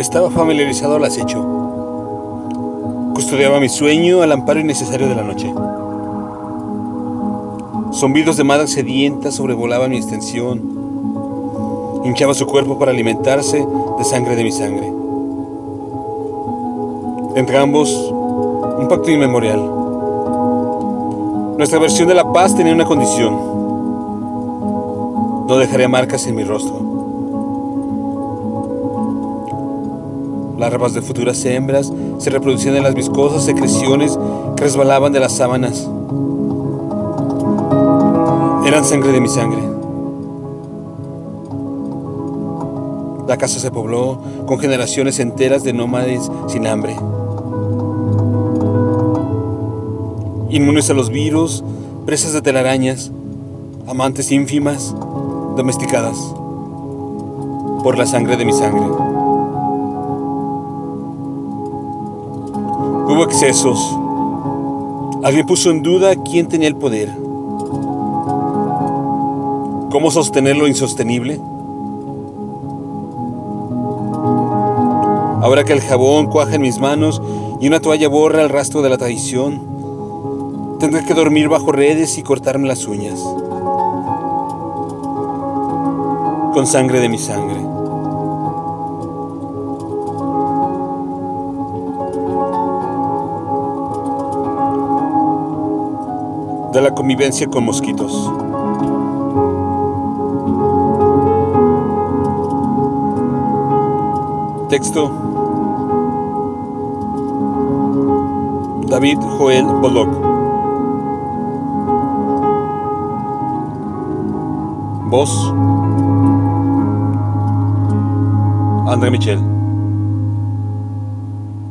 Estaba familiarizado al acecho. Custodiaba mi sueño al amparo innecesario de la noche. Zombidos de madre sedienta sobrevolaban mi extensión. Hinchaba su cuerpo para alimentarse de sangre de mi sangre. Entre ambos, un pacto inmemorial. Nuestra versión de la paz tenía una condición. No dejaré marcas en mi rostro. Larvas de futuras hembras se reproducían en las viscosas secreciones que resbalaban de las sábanas. Eran sangre de mi sangre. La casa se pobló con generaciones enteras de nómades sin hambre. Inmunes a los virus, presas de telarañas, amantes ínfimas, domesticadas por la sangre de mi sangre. Hubo excesos. Alguien puso en duda quién tenía el poder. ¿Cómo sostener lo insostenible? Ahora que el jabón cuaja en mis manos y una toalla borra el rastro de la traición, tendré que dormir bajo redes y cortarme las uñas. Con sangre de mi sangre. De la convivencia con mosquitos. Texto. David Joel Bolog Voz. André Michel